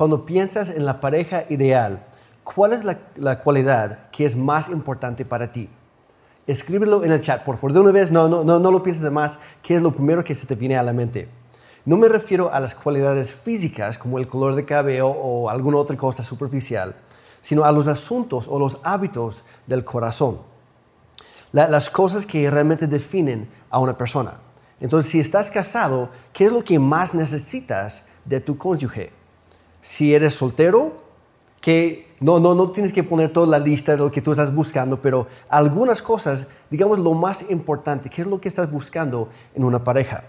cuando piensas en la pareja ideal, ¿cuál es la, cualidad que es más importante para ti? Escríbelo en el chat, por favor. De una vez, no, no, no, no lo pienses de más. ¿Qué es lo primero que se te viene a la mente? No me refiero a las cualidades físicas como el color de cabello o alguna otra cosa superficial, sino a los asuntos o los hábitos del corazón. las cosas que realmente definen a una persona. Entonces, si estás casado, ¿qué es lo que más necesitas de tu cónyuge? Si eres soltero, que no, no, no tienes que poner toda la lista de lo que tú estás buscando, pero algunas cosas, digamos lo más importante, ¿qué es lo que estás buscando en una pareja?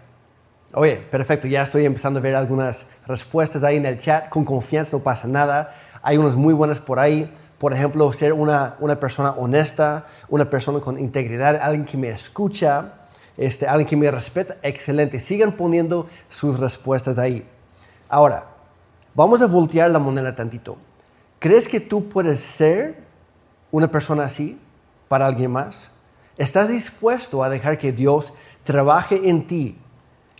Oye, perfecto, ya estoy empezando a ver algunas respuestas ahí en el chat, con confianza, no pasa nada. Hay unas muy buenas por ahí. Por ejemplo, ser una, una persona honesta, una persona con integridad, alguien que me escucha, este, alguien que me respeta, excelente. Sigan poniendo sus respuestas ahí. Ahora, vamos a voltear la moneda tantito. ¿Crees que tú puedes ser una persona así para alguien más? ¿Estás dispuesto a dejar que Dios trabaje en ti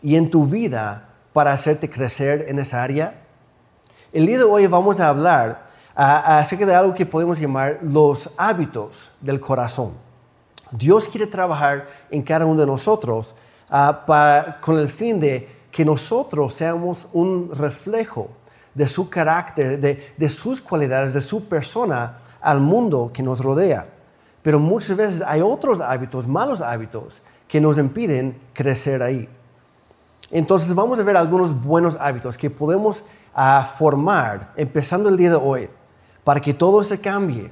y en tu vida para hacerte crecer en esa área? El día de hoy vamos a hablar acerca de algo que podemos llamar los hábitos del corazón. Dios quiere trabajar en cada uno de nosotros ah, con el fin de que nosotros seamos un reflejo de su carácter, de, de sus cualidades, de su persona al mundo que nos rodea. Pero muchas veces hay otros hábitos, malos hábitos, que nos impiden crecer ahí. Entonces vamos a ver algunos buenos hábitos que podemos ah, formar empezando el día de hoy para que todo se cambie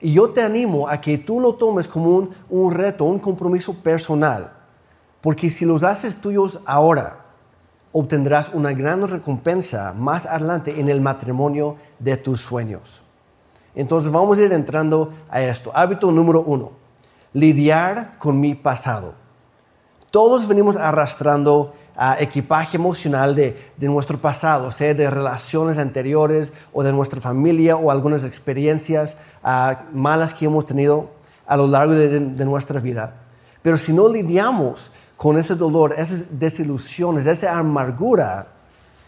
y yo te animo a que tú lo tomes como un, reto, un compromiso personal, porque si los haces tuyos ahora, obtendrás una gran recompensa más adelante en el matrimonio de tus sueños. Entonces vamos a ir entrando a esto. Hábito número uno, lidiar con mi pasado. Todos venimos arrastrando equipaje emocional de, nuestro pasado, sea de relaciones anteriores o de nuestra familia o algunas experiencias malas que hemos tenido a lo largo de, nuestra vida. Pero si no lidiamos con ese dolor, esas desilusiones, esa amargura,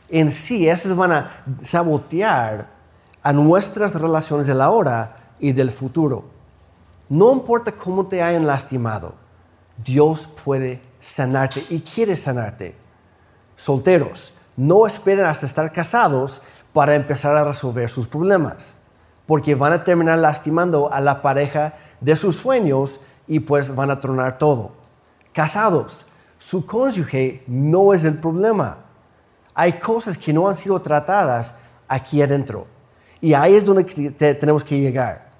en sí, esas van a sabotear a nuestras relaciones de la hora y del futuro. No importa cómo te hayan lastimado, Dios puede sanarte y quiere sanarte. Solteros, no esperen hasta estar casados para empezar a resolver sus problemas, porque van a terminar lastimando a la pareja de sus sueños y pues van a tronar todo. Casados, su cónyuge no es el problema. Hay cosas que no han sido tratadas aquí adentro. Y ahí es donde tenemos que llegar.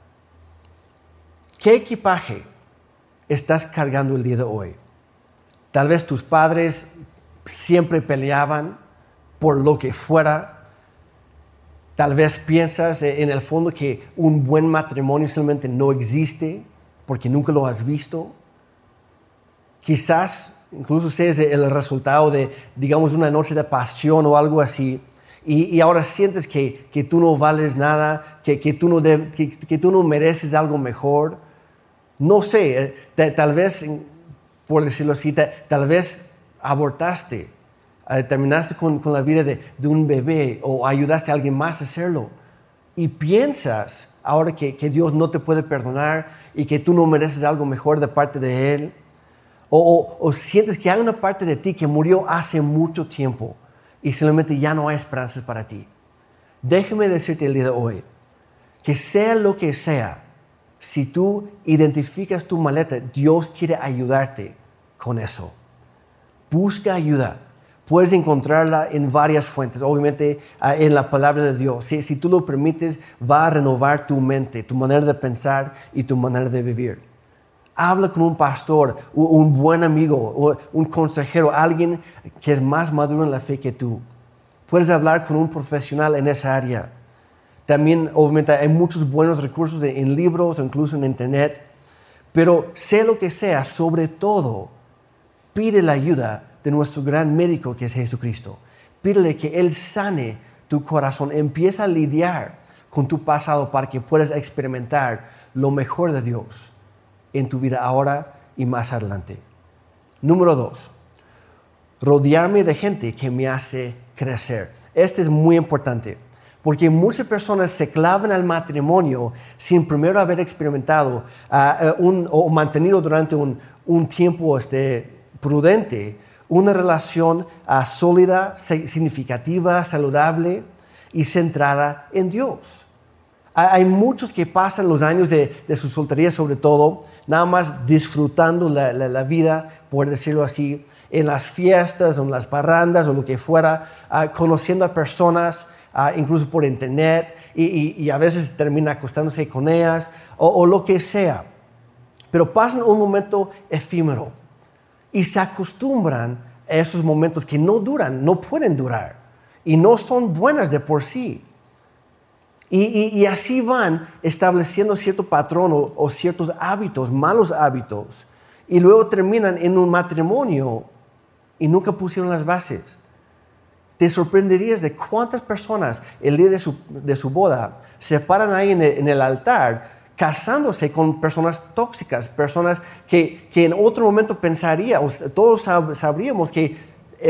¿Qué equipaje estás cargando el día de hoy? Tal vez tus padres siempre peleaban por lo que fuera. Tal vez piensas en el fondo que un buen matrimonio simplemente no existe porque nunca lo has visto. Quizás incluso seas el resultado de, digamos, una noche de pasión o algo así. Y, ahora sientes que, que, tú no vales nada, que, que tú no que, tú no mereces algo mejor. No sé, eh, tal vez por decirlo así, tal vez abortaste, eh, terminaste con, la vida de, un bebé o ayudaste a alguien más a hacerlo. Y piensas ahora que, Dios no te puede perdonar y que tú no mereces algo mejor de parte de Él. O, sientes que hay una parte de ti que murió hace mucho tiempo y simplemente ya no hay esperanzas para ti. Déjeme decirte el día de hoy que sea lo que sea, si tú identificas tu maleta, Dios quiere ayudarte con eso. Busca ayuda. Puedes encontrarla en varias fuentes, obviamente ah, en la palabra de Dios. Si, si tú lo permites, va a renovar tu mente, tu manera de pensar y tu manera de vivir. Habla con un pastor, un buen amigo, un consejero, alguien que es más maduro en la fe que tú. Puedes hablar con un profesional en esa área. También, obviamente, hay muchos buenos recursos en libros o incluso en internet. Pero sé lo que sea, sobre todo, pide la ayuda de nuestro gran médico que es Jesucristo. Pídele que Él sane tu corazón. Empieza a lidiar con tu pasado para que puedas experimentar lo mejor de Dios en tu vida ahora y más adelante. Número dos, rodearme de gente que me hace crecer. Este es muy importante Porque muchas personas se clavan al matrimonio sin primero haber experimentado ah, eh, o mantenido durante un, un tiempo este, prudente una relación ah, sólida, significativa, saludable y centrada en Dios. Hay muchos que pasan los años de, su soltería, sobre todo, nada más disfrutando la, vida, por decirlo así, en las fiestas, en las parrandas o lo que fuera, ah, conociendo a personas, ah, incluso por internet, y, a veces termina acostándose con ellas o lo que sea. Pero pasan un momento efímero y se acostumbran a esos momentos que no duran, no pueden durar y no son buenas de por sí. Y, así van estableciendo cierto patrón o, ciertos hábitos, malos hábitos, y luego terminan en un matrimonio y nunca pusieron las bases. Te sorprenderías de cuántas personas el día de su, boda se paran ahí en el altar casándose con personas tóxicas, personas que, en otro momento pensaríamos, todos sabríamos que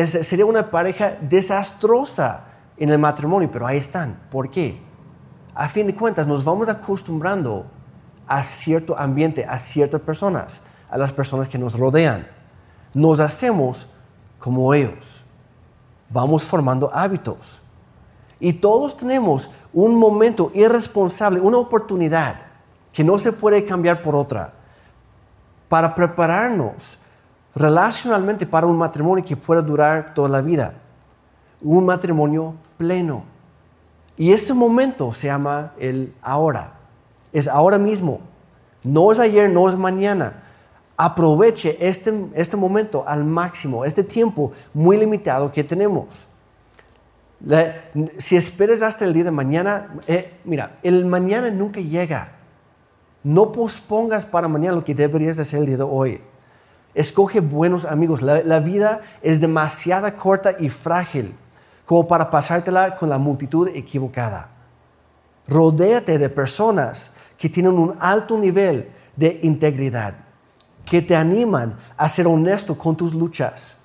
sería una pareja desastrosa en el matrimonio, pero ahí están. ¿Por qué? A fin de cuentas, nos vamos acostumbrando a cierto ambiente, a ciertas personas, a las personas que nos rodean. Nos hacemos como ellos. Vamos formando hábitos. Y todos tenemos un momento irresponsable, una oportunidad que no se puede cambiar por otra, para prepararnos relacionalmente para un matrimonio que pueda durar toda la vida, un matrimonio pleno. Y ese momento se llama el ahora, es ahora mismo, no es ayer, no es mañana. Aproveche este, este momento al máximo, este tiempo muy limitado que tenemos. si esperas hasta el día de mañana, eh, mira, el mañana nunca llega. No pospongas para mañana lo que deberías hacer el día de hoy. Escoge buenos amigos. La, vida es demasiado corta y frágil como para pasártela con la multitud equivocada. Rodéate de personas que tienen un alto nivel de integridad, que te animan a ser honesto con tus luchas,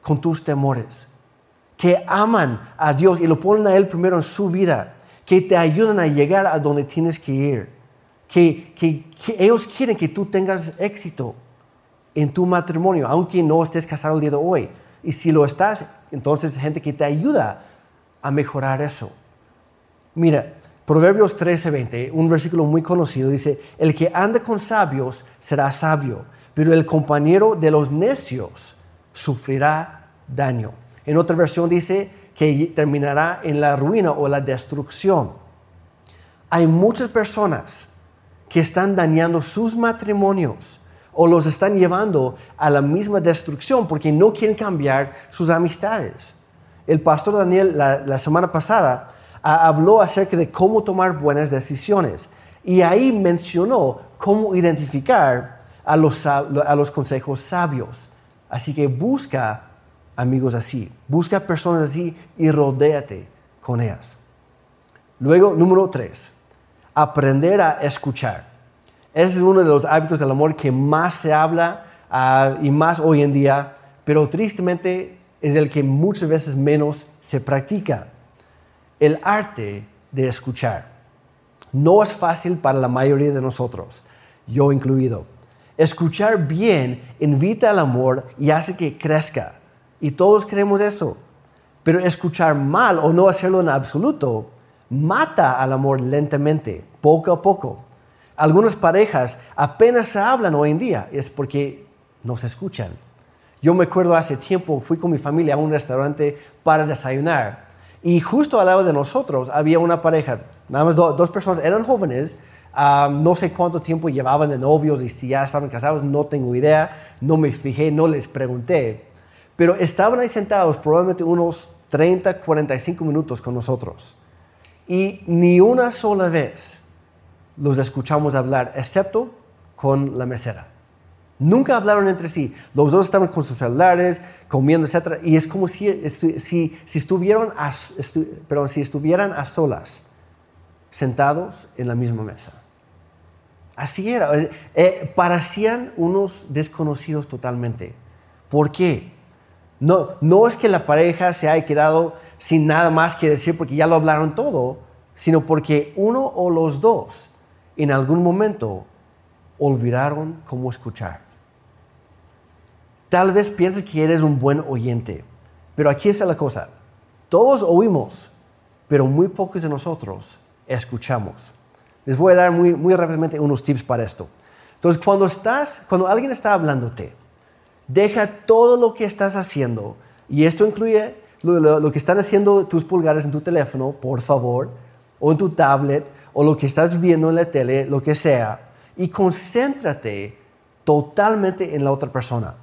con tus temores, que aman a Dios y lo ponen a Él primero en su vida, que te ayudan a llegar a donde tienes que ir que, ellos quieren que tú tengas éxito en tu matrimonio, aunque no estés casado el día de hoy. Y si lo estás, entonces gente que te ayuda a mejorar eso. Mira, Proverbios 13:20, un versículo muy conocido, dice, el que anda con sabios será sabio, pero el compañero de los necios sufrirá daño. En otra versión dice que terminará en la ruina o la destrucción. Hay muchas personas que están dañando sus matrimonios o los están llevando a la misma destrucción porque no quieren cambiar sus amistades. El pastor Daniel la, semana pasada habló acerca de cómo tomar buenas decisiones y ahí mencionó cómo identificar a los, a los consejos sabios. Así que busca amigos así, busca personas así y rodéate con ellas. Luego, número tres, aprender a escuchar. Ese es uno de los hábitos del amor que más se habla ah, y más hoy en día, pero tristemente es el que muchas veces menos se practica. El arte de escuchar. No es fácil para la mayoría de nosotros, yo incluido. Escuchar bien invita al amor y hace que crezca. Y todos queremos eso. Pero escuchar mal o no hacerlo en absoluto mata al amor lentamente, poco a poco. Algunas parejas apenas se hablan hoy en día, es porque no se escuchan. Yo me acuerdo hace tiempo, fui con mi familia a un restaurante para desayunar y justo al lado de nosotros había una pareja, nada más dos personas, eran jóvenes, no sé cuánto tiempo llevaban de novios y si ya estaban casados, no tengo idea, no me fijé, no les pregunté, pero estaban ahí sentados probablemente unos 30, 45 minutos con nosotros. Y ni una sola vez los escuchamos hablar, excepto con la mesera. Nunca hablaron entre sí. Los dos estaban con sus celulares, comiendo, etc. Y es como si, si, estuvieran, a, si estuvieran a solas, sentados en la misma mesa. Así era. Eh, parecían unos desconocidos totalmente. ¿Por qué? No, no es que la pareja se haya quedado sin nada más que decir porque ya lo hablaron todo, sino porque uno o los dos en algún momento olvidaron cómo escuchar. Tal vez pienses que eres un buen oyente, pero aquí está la cosa. Todos oímos, pero muy pocos de nosotros escuchamos. Les voy a dar muy, muy rápidamente unos tips para esto. Entonces, cuando estás, cuando alguien está hablándote, deja todo lo que estás haciendo, y esto incluye lo, lo, que están haciendo tus pulgares en tu teléfono, por favor, o en tu tablet, o lo que estás viendo en la tele, lo que sea, y concéntrate totalmente en la otra persona.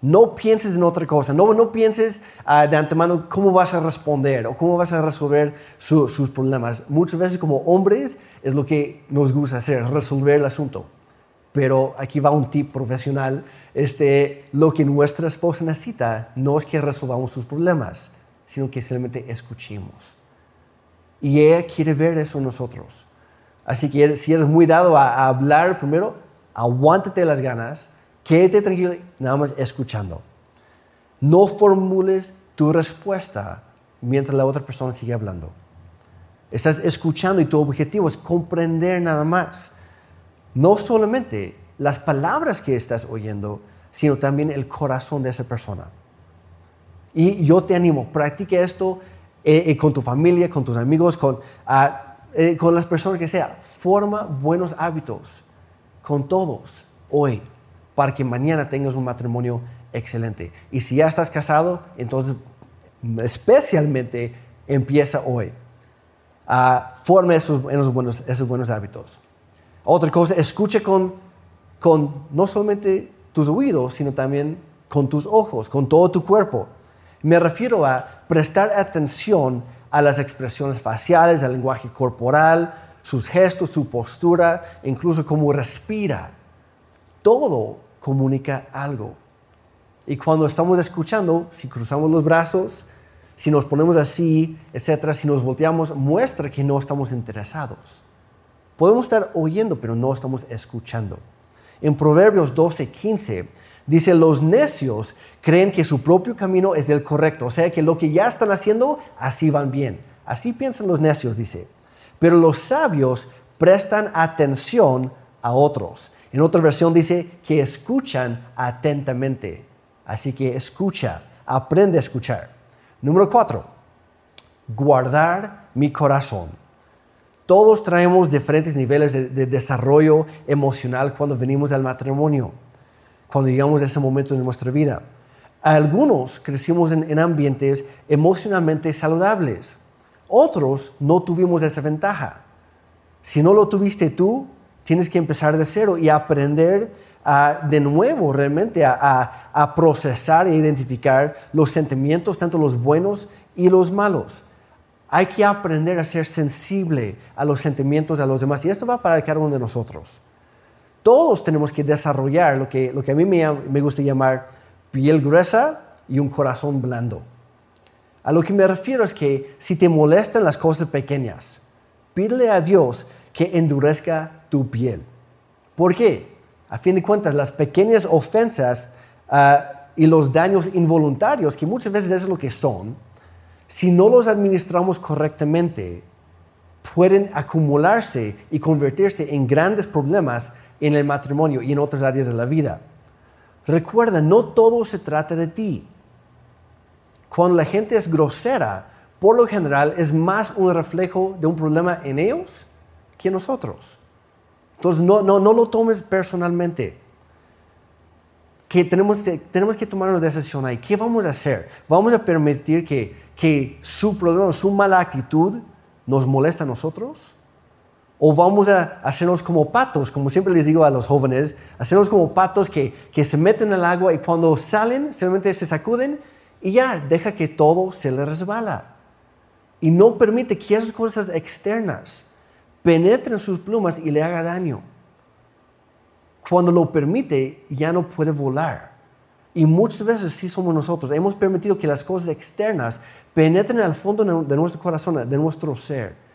No pienses en otra cosa, no, no pienses uh, de antemano cómo vas a responder o cómo vas a resolver su, sus problemas. Muchas veces como hombres es lo que nos gusta hacer, resolver el asunto. Pero aquí va un tip profesional. Este, lo que nuestra esposa necesita no es que resolvamos sus problemas, sino que simplemente escuchemos. Y ella quiere ver eso en nosotros. Así que si eres muy dado a, a hablar primero, aguántate las ganas Quédate tranquilo, nada más escuchando. No formules tu respuesta mientras la otra persona sigue hablando. Estás escuchando y tu objetivo es comprender nada más. No solamente las palabras que estás oyendo, sino también el corazón de esa persona. Y yo te animo, practique esto eh, eh, con tu familia, con tus amigos, con, ah, eh, con las personas que sea. Forma buenos hábitos con todos hoy para que mañana tengas un matrimonio excelente. Y si ya estás casado, entonces especialmente empieza hoy. a forma esos, buenos, esos buenos hábitos. Otra cosa, escuche con, con no solamente tus oídos, sino también con tus ojos, con todo tu cuerpo. Me refiero a prestar atención a las expresiones faciales, al lenguaje corporal, sus gestos, su postura, incluso cómo respira. Todo comunica algo. Y cuando estamos escuchando, si cruzamos los brazos, si nos ponemos así, etcétera, si nos volteamos, muestra que no estamos interesados. Podemos estar oyendo, pero no estamos escuchando. En Proverbios 12, 15 dice, los necios creen que su propio camino es el correcto, o sea que lo que ya están haciendo, así van bien. Así piensan los necios, dice. Pero los sabios prestan atención a otros. En otra versión dice que escuchan atentamente. Así que escucha, aprende a escuchar. Número cuatro, guardar mi corazón. Todos traemos diferentes niveles de, desarrollo emocional cuando venimos al matrimonio, cuando llegamos a ese momento de nuestra vida. Algunos crecimos en, en ambientes emocionalmente saludables, otros no tuvimos esa ventaja. Si no lo tuviste tú, tienes que empezar de cero y aprender de nuevo realmente a, procesar e identificar los sentimientos, tanto los buenos y los malos. Hay que aprender a ser sensible a los sentimientos de los demás y esto va para cada uno de nosotros. Todos tenemos que desarrollar lo que, lo que a mí me, me gusta llamar piel gruesa y un corazón blando. A lo que me refiero es que si te molestan las cosas pequeñas, pídele a Dios que endurezca tu piel. ¿Por qué? A fin de cuentas, las pequeñas ofensas ah, y los daños involuntarios, que muchas veces es lo que son, si no los administramos correctamente, pueden acumularse y convertirse en grandes problemas en el matrimonio y en otras áreas de la vida. Recuerda, no todo se trata de ti. Cuando la gente es grosera, por lo general es más un reflejo de un problema en ellos que nosotros. Entonces no, no, no lo tomes personalmente. Que tenemos, tenemos que tomar una decisión ahí. ¿Qué vamos a hacer? ¿Vamos a permitir que, que su problema, su mala actitud nos molesta a nosotros? ¿O vamos a hacernos como patos, como siempre les digo a los jóvenes, hacernos como patos que, que se meten al agua y cuando salen simplemente se sacuden y ya deja que todo se le resbala? Y no permite que esas cosas externas penetre en sus plumas y le haga daño. Cuando lo permite, ya no puede volar. Y muchas veces sí somos nosotros. Hemos permitido que las cosas externas penetren al fondo de nuestro corazón, de nuestro ser.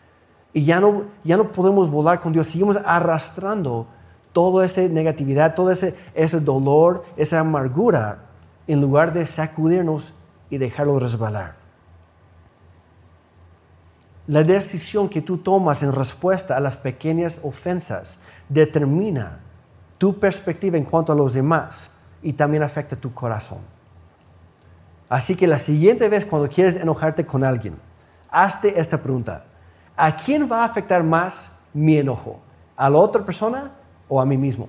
Y ya no, ya no podemos volar con Dios. Seguimos arrastrando toda esa negatividad, todo ese, ese dolor, esa amargura en lugar de sacudirnos y dejarlo resbalar. La decisión que tú tomas en respuesta a las pequeñas ofensas determina tu perspectiva en cuanto a los demás y también afecta tu corazón. Así que la siguiente vez cuando quieres enojarte con alguien, hazte esta pregunta. ¿A quién va a afectar más mi enojo? ¿A la otra persona o a mí mismo?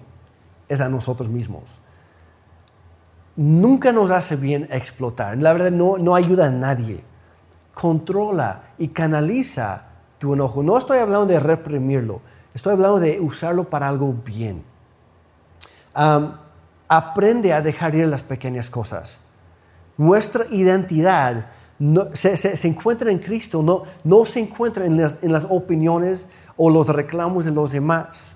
Es a nosotros mismos. Nunca nos hace bien explotar. La verdad no, no ayuda a nadie. Controla y canaliza tu enojo. No estoy hablando de reprimirlo. Estoy hablando de usarlo para algo bien. aprende a dejar ir las pequeñas cosas. Nuestra identidad se, encuentra en Cristo, no, no se encuentra en las, en las opiniones o los reclamos de los demás.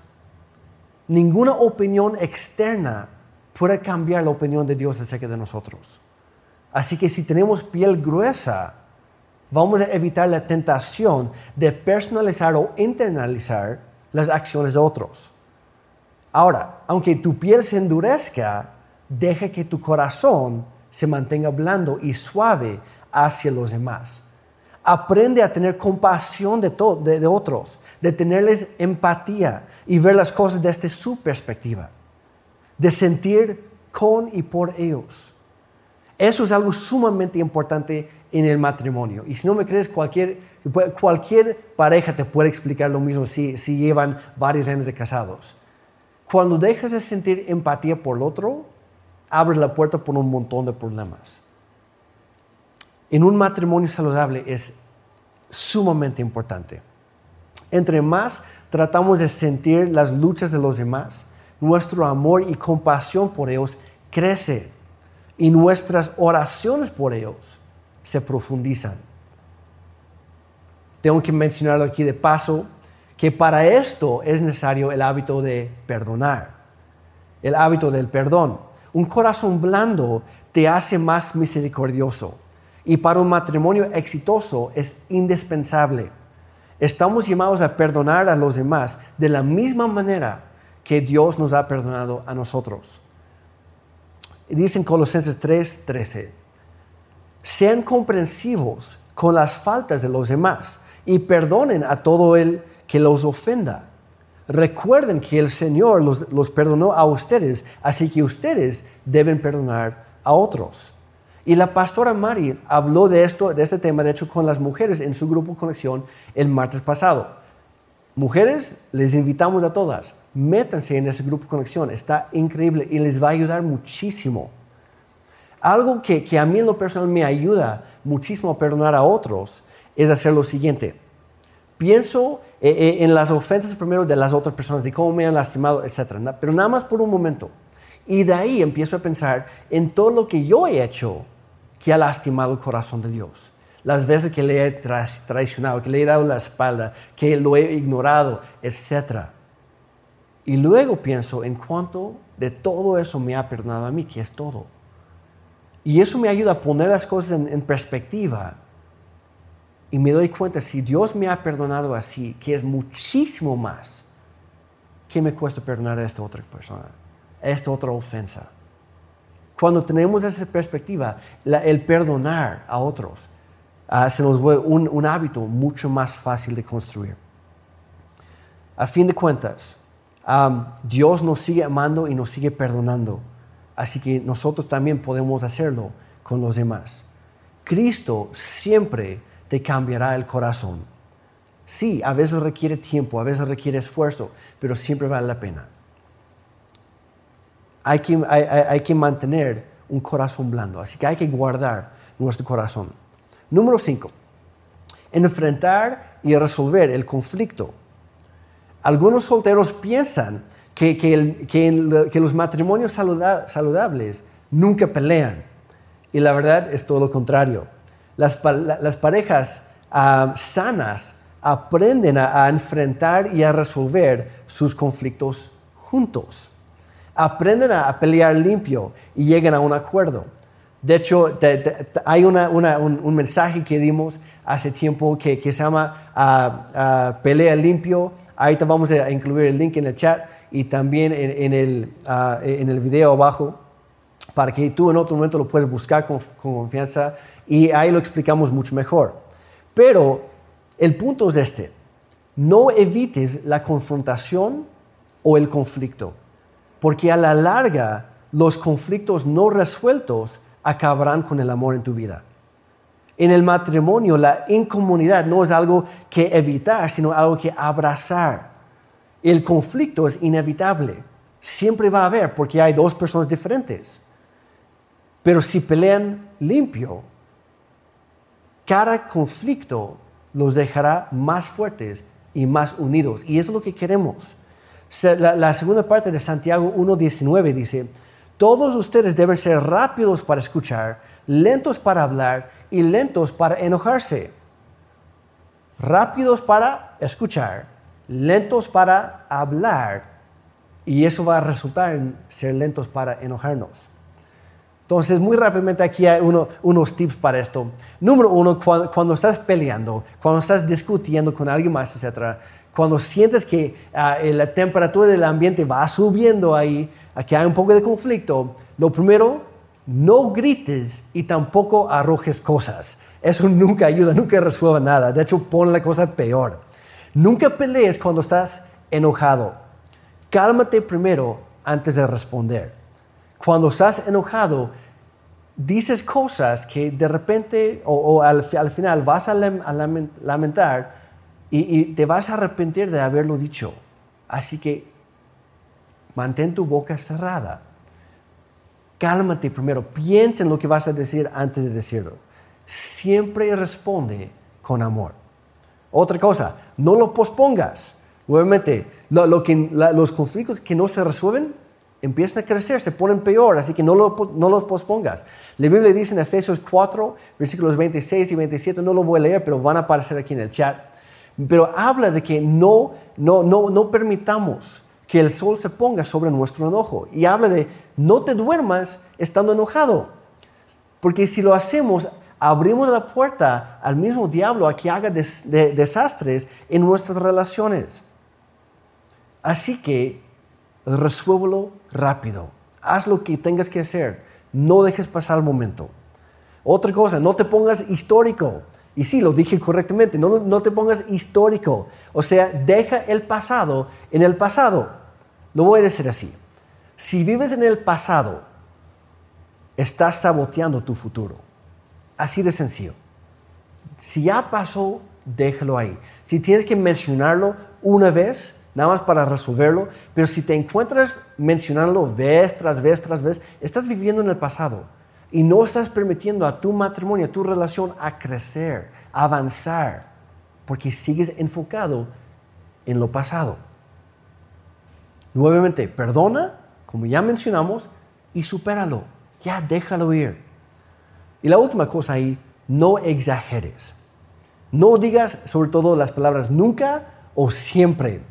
Ninguna opinión externa puede cambiar la opinión de Dios acerca de nosotros. Así que si tenemos piel gruesa, vamos a evitar la tentación de personalizar o internalizar las acciones de otros. Ahora, aunque tu piel se endurezca, deja que tu corazón se mantenga blando y suave hacia los demás. Aprende a tener compasión de, de, otros, de tenerles empatía y ver las cosas desde su perspectiva, de sentir con y por ellos. Eso es algo sumamente importante en el matrimonio. Y si no me crees, cualquier, cualquier pareja te puede explicar lo mismo si, si llevan varios años de casados. Cuando dejas de sentir empatía por el otro, abres la puerta por un montón de problemas. En un matrimonio saludable es sumamente importante. Entre más tratamos de sentir las luchas de los demás, nuestro amor y compasión por ellos crece y nuestras oraciones por ellos se profundizan. Tengo que mencionarlo aquí de paso, que para esto es necesario el hábito de perdonar, el hábito del perdón. Un corazón blando te hace más misericordioso y para un matrimonio exitoso es indispensable. Estamos llamados a perdonar a los demás de la misma manera que Dios nos ha perdonado a nosotros. Dicen Colosenses 3:13, sean comprensivos con las faltas de los demás y perdonen a todo el que los ofenda. Recuerden que el Señor los perdonó a ustedes, así que ustedes deben perdonar a otros. Y la pastora Mari habló de esto, de este tema, de hecho, con las mujeres en su grupo Conexión el martes pasado. Mujeres, les invitamos a todas, métanse en ese grupo Conexión, está increíble y les va a ayudar muchísimo. Algo que, que a mí en lo personal me ayuda muchísimo a perdonar a otros es hacer lo siguiente. Pienso eh, eh, en las ofensas primero de las otras personas, de cómo me han lastimado, etc. Pero nada más por un momento. Y de ahí empiezo a pensar en todo lo que yo he hecho que ha lastimado el corazón de Dios. Las veces que le he traicionado, que le he dado la espalda, que lo he ignorado, etc. Y luego pienso en cuánto de todo eso me ha perdonado a mí, que es todo. Y eso me ayuda a poner las cosas en, perspectiva y me doy cuenta, si Dios me ha perdonado así, que es muchísimo más, ¿qué me cuesta perdonar a esta otra persona? A esta otra ofensa. Cuando tenemos esa perspectiva, el perdonar a otros ah, se nos vuelve un, hábito mucho más fácil de construir. A fin de cuentas, Dios nos sigue amando y nos sigue perdonando. Así que nosotros también podemos hacerlo con los demás. Cristo siempre te cambiará el corazón. Sí, a veces requiere tiempo, a veces requiere esfuerzo, pero siempre vale la pena. Hay que, hay, que mantener un corazón blando, así que hay que guardar nuestro corazón. Número 5. Enfrentar y resolver el conflicto. Algunos solteros piensan que, que, los matrimonios saludables nunca pelean. Y la verdad es todo lo contrario. Las, parejas ah, sanas aprenden a, enfrentar y a resolver sus conflictos juntos. Aprenden a, pelear limpio y llegan a un acuerdo. De hecho, hay un, mensaje que dimos hace tiempo que, se llama ah, ah, Pelea limpio. Ahí te vamos a incluir el link en el chat y también en, el, en el video abajo para que tú en otro momento lo puedas buscar con confianza y ahí lo explicamos mucho mejor. Pero el punto es este, no evites la confrontación o el conflicto, porque a la larga los conflictos no resueltos acabarán con el amor en tu vida. En el matrimonio la incomunidad no es algo que evitar, sino algo que abrazar. El conflicto es inevitable, siempre va a haber porque hay dos personas diferentes. Pero si pelean limpio, cada conflicto los dejará más fuertes y más unidos. Y eso es lo que queremos. La, segunda parte de Santiago 1.19 dice, todos ustedes deben ser rápidos para escuchar, lentos para hablar y lentos para enojarse. Rápidos para escuchar, lentos para hablar y eso va a resultar en ser lentos para enojarnos. Entonces, muy rápidamente aquí hay unos tips para esto. Número uno, cuando, estás peleando, cuando estás discutiendo con alguien más, etc., cuando sientes que ah, la temperatura del ambiente va subiendo ahí, que hay un poco de conflicto, lo primero, no grites y tampoco arrojes cosas. Eso nunca ayuda, nunca resuelve nada. De hecho, pone la cosa peor. Nunca pelees cuando estás enojado. Cálmate primero antes de responder cuando estás enojado, dices cosas que de repente o, al, final vas a, lamentar y, te vas a arrepentir de haberlo dicho. Así que mantén tu boca cerrada. Cálmate primero, piensa en lo que vas a decir antes de decirlo. Siempre responde con amor. Otra cosa, no lo pospongas. Nuevamente, los conflictos que no se resuelven, empiezan a crecer, se ponen peor, así que no, no los pospongas. La Biblia dice en Efesios 4, versículos 26 y 27, no lo voy a leer, pero van a aparecer aquí en el chat, pero habla de que no, no, no, no permitamos que el sol se ponga sobre nuestro enojo. Y habla de no te duermas estando enojado, porque si lo hacemos, abrimos la puerta al mismo diablo a que haga desastres en nuestras relaciones. Así que resuélvelo rápido. Haz lo que tengas que hacer. No dejes pasar el momento. Otra cosa, no te pongas histórico. Y sí, lo dije correctamente, no, no te pongas histórico. O sea, deja el pasado en el pasado. Lo voy a decir así. Si vives en el pasado, estás saboteando tu futuro. Así de sencillo. Si ya pasó, déjalo ahí. Si tienes que mencionarlo una vez, nada más para resolverlo, pero si te encuentras mencionándolo vez tras vez tras vez, estás viviendo en el pasado y no estás permitiendo a tu matrimonio, a tu relación a crecer, a avanzar, porque sigues enfocado en lo pasado. Nuevamente, perdona, como ya mencionamos, y supéralo. Ya déjalo ir. Y la última cosa ahí, no exageres. No digas sobre todo las palabras nunca o siempre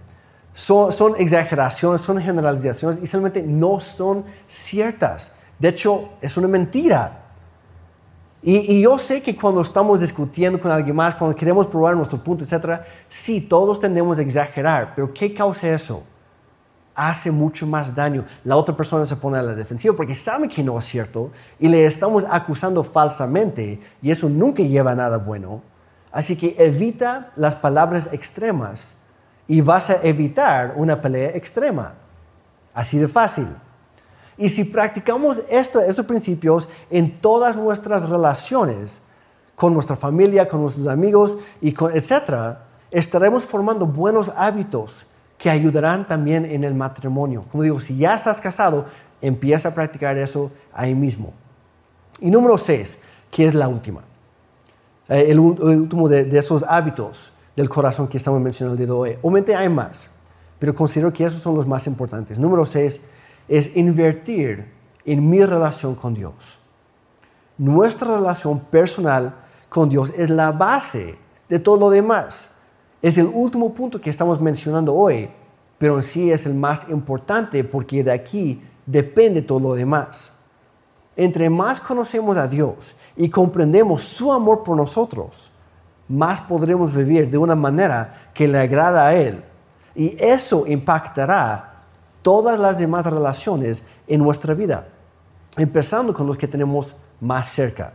son, exageraciones, son generalizaciones y simplemente no son ciertas. De hecho, es una mentira. Y, yo sé que cuando estamos discutiendo con alguien más, cuando queremos probar nuestro punto, etc., sí, todos tendemos a exagerar, pero ¿qué causa eso? Hace mucho más daño. La otra persona se pone a la defensiva porque sabe que no es cierto y le estamos acusando falsamente y eso nunca lleva a nada bueno. Así que evita las palabras extremas y vas a evitar una pelea extrema. Así de fácil. Y si practicamos esto, estos principios en todas nuestras relaciones, con nuestra familia, con nuestros amigos y con etcétera, estaremos formando buenos hábitos que ayudarán también en el matrimonio. Como digo, si ya estás casado, empieza a practicar eso ahí mismo. Y número seis, que es la última, eh, el, último de esos hábitos del corazón que estamos mencionando el de hoy. Obviamente hay más, pero considero que esos son los más importantes. Número seis es invertir en mi relación con Dios. Nuestra relación personal con Dios es la base de todo lo demás. Es el último punto que estamos mencionando hoy, pero en sí es el más importante porque de aquí depende todo lo demás. Entre más conocemos a Dios y comprendemos su amor por nosotros, más podremos vivir de una manera que le agrada a Él. Y eso impactará todas las demás relaciones en nuestra vida. empezando con los que tenemos más cerca.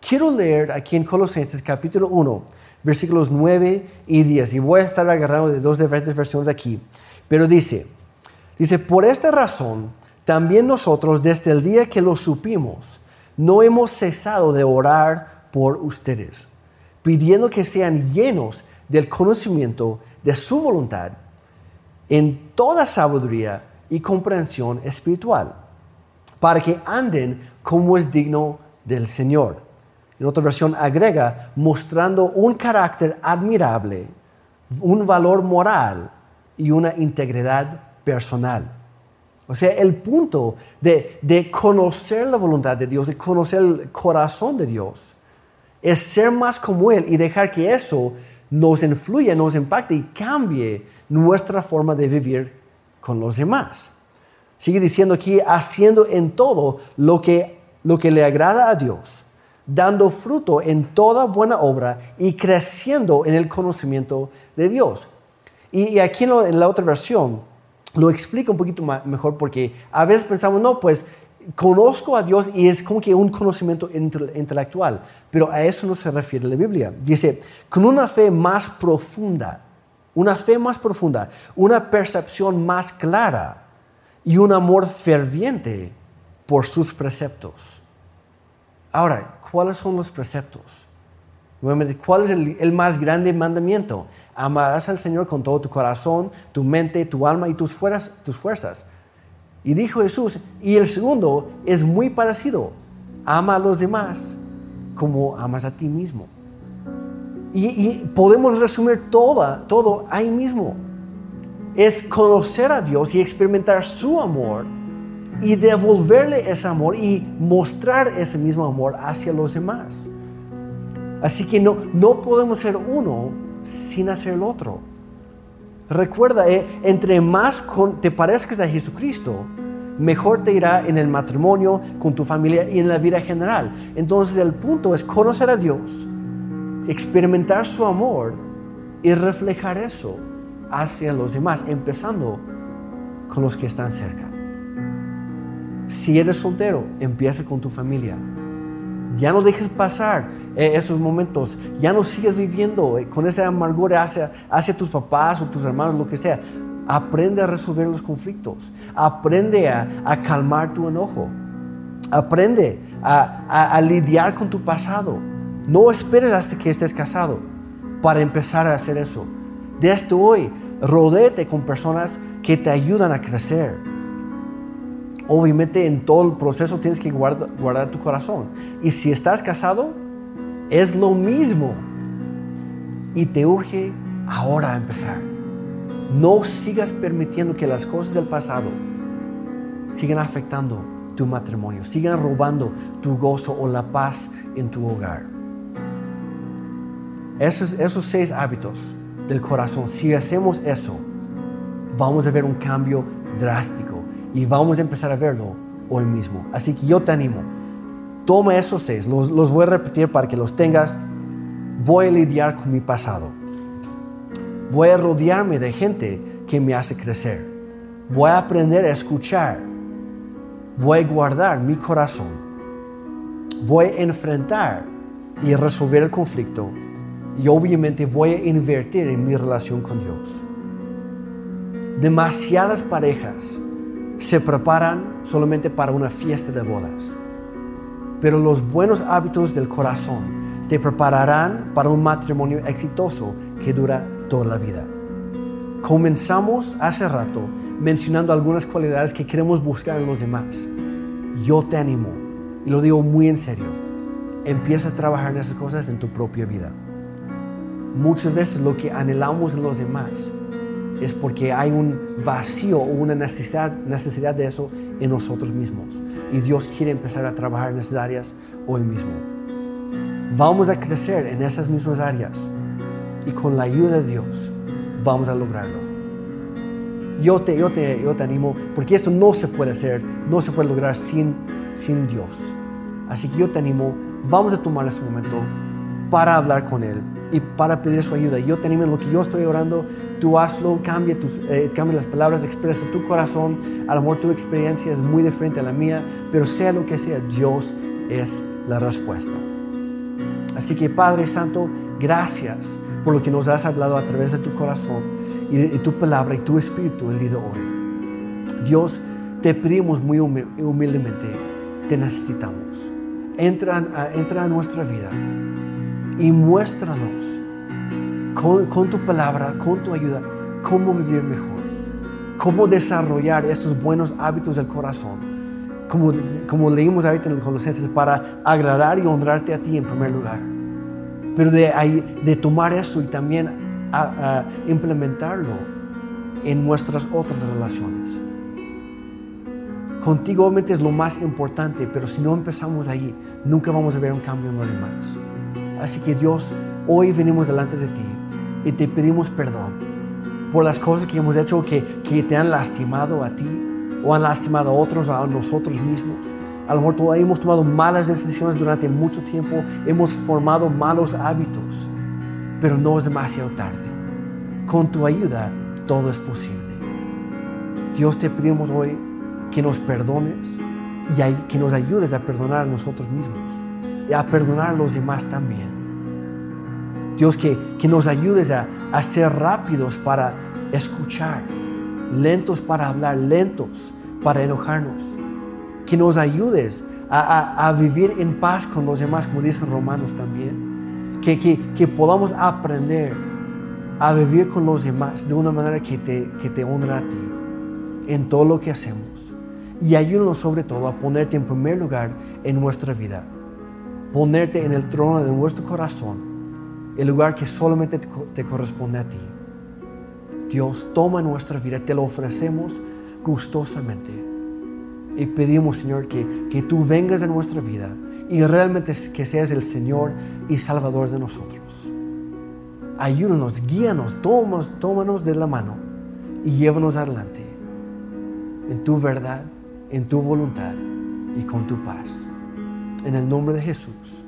Quiero leer aquí en Colosenses capítulo 1, versículos 9 y 10, y voy a estar agarrando de dos diferentes versiones aquí, pero dice, dice, por esta razón, también nosotros desde el día que lo supimos, no hemos cesado de orar por ustedes, pidiendo que sean llenos del conocimiento de su voluntad en toda sabiduría y comprensión espiritual, para que anden como es digno del Señor. En otra versión agrega, mostrando un carácter admirable, un valor moral y una integridad personal. O sea, el punto de, de, conocer la voluntad de Dios, de conocer el corazón de Dios, es ser más como Él y dejar que eso nos influya, nos impacte y cambie nuestra forma de vivir con los demás. Sigue diciendo aquí, haciendo en todo lo que, lo que le agrada a Dios, dando fruto en toda buena obra y creciendo en el conocimiento de Dios. Y, aquí en, la otra versión lo explica un poquito mejor porque a veces pensamos, no, pues conozco a Dios y es como que un conocimiento intelectual, pero a eso no se refiere la Biblia. Dice, con una fe más profunda, una fe más profunda, una percepción más clara y un amor ferviente por sus preceptos. Ahora, ¿cuáles son los preceptos? ¿Cuál es el, más grande mandamiento? Amarás al Señor con todo tu corazón, tu mente, tu alma y tus fuerzas. Y dijo Jesús, y el segundo es muy parecido, ama a los demás como amas a ti mismo. Y, podemos resumir todo, todo ahí mismo. Es conocer a Dios y experimentar su amor y devolverle ese amor y mostrar ese mismo amor hacia los demás. Así que no, no podemos ser uno sin hacer el otro. Recuerda, eh, entre más te parezcas a Jesucristo, mejor te irá en el matrimonio, con tu familia y en la vida general. Entonces el punto es conocer a Dios, experimentar su amor y reflejar eso hacia los demás, empezando con los que están cerca. Si eres soltero, empieza con tu familia. Ya no dejes pasar eh, esos momentos. Ya no sigues viviendo eh, con esa amargura hacia, hacia tus papás o tus hermanos, lo que sea. Aprende a resolver los conflictos. Aprende a, calmar tu enojo. Aprende a, lidiar con tu pasado. No esperes hasta que estés casado para empezar a hacer eso. Desde hoy, rodéate con personas que te ayudan a crecer. Obviamente en todo el proceso tienes que guardar tu corazón. Y si estás casado, es lo mismo. Y te urge ahora a empezar. No sigas permitiendo que las cosas del pasado sigan afectando tu matrimonio, sigan robando tu gozo o la paz en tu hogar. Esos, esos seis hábitos del corazón, si hacemos eso, vamos a ver un cambio drástico y vamos a empezar a verlo hoy mismo. Así que yo te animo, toma esos seis, los, los voy a repetir para que los tengas. Voy a lidiar con mi pasado Voy a rodearme de gente que me hace crecer. Voy a aprender a escuchar. Voy a guardar mi corazón. Voy a enfrentar y resolver el conflicto. Y obviamente voy a invertir en mi relación con Dios. Demasiadas parejas se preparan solamente para una fiesta de bodas. Pero los buenos hábitos del corazón te prepararán para un matrimonio exitoso que dura toda la vida. Comenzamos hace rato mencionando algunas cualidades que queremos buscar en los demás. Yo te animo, y lo digo muy en serio, empieza a trabajar en esas cosas en tu propia vida. Muchas veces lo que anhelamos en los demás es porque hay un vacío o una necesidad, necesidad de eso en nosotros mismos. Y Dios quiere empezar a trabajar en esas áreas hoy mismo. Vamos a crecer en esas mismas áreas y con la ayuda de Dios vamos a lograrlo. Yo te, yo te, yo te animo, porque esto no se puede hacer, no se puede lograr sin, sin Dios. Así que yo te animo, vamos a tomar este momento para hablar con Él y para pedir su ayuda. Yo te lo que yo estoy orando, tú hazlo, cambia, tus, eh, cambia las palabras, expresa tu corazón. A lo mejor tu experiencia es muy diferente a la mía, pero sea lo que sea, Dios es la respuesta. Así que Padre Santo, gracias por lo que nos has hablado a través de tu corazón y de tu palabra y tu espíritu el día de hoy. Dios, te pedimos muy humildemente, te necesitamos. Entra, entra a nuestra vida y muéstranos con, tu palabra, con tu ayuda, cómo vivir mejor, cómo desarrollar estos buenos hábitos del corazón. Como, como leímos ahorita en el Colosenses, para agradar y honrarte a ti en primer lugar. Pero de, de tomar eso y también implementarlo en nuestras otras relaciones. Contigo obviamente es lo más importante, pero si no empezamos ahí, nunca vamos a ver un cambio en lo demás. Así que Dios, hoy venimos delante de ti y te pedimos perdón por las cosas que hemos hecho que, que te han lastimado a ti o han lastimado a otros a nosotros mismos. A lo mejor hemos tomado malas decisiones durante mucho tiempo, hemos formado malos hábitos, pero no es demasiado tarde. Con tu ayuda todo es posible. Dios te pedimos hoy que nos perdones y que nos ayudes a perdonar a nosotros mismos y a perdonar a los demás también. Dios, que, que nos ayudes a, a ser rápidos para escuchar, lentos para hablar, lentos para enojarnos. Que nos ayudes a, a, vivir en paz con los demás, como dicen Romanos también. Que, que, que, podamos aprender a vivir con los demás de una manera que te, que te honra a ti en todo lo que hacemos. Y ayúdanos sobre todo a ponerte en primer lugar en nuestra vida ponerte en el trono de nuestro corazón, el lugar que solamente te corresponde a ti. Dios, toma nuestra vida, te lo ofrecemos gustosamente. Y pedimos, Señor, que, que tú vengas a nuestra vida y realmente que seas el Señor y Salvador de nosotros. Ayúdanos, guíanos, tómanos, tómanos de la mano y llévanos adelante en tu verdad, en tu voluntad y con tu paz. En el nombre de Jesús.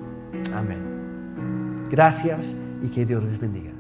Amén. Gracias y que Dios les bendiga.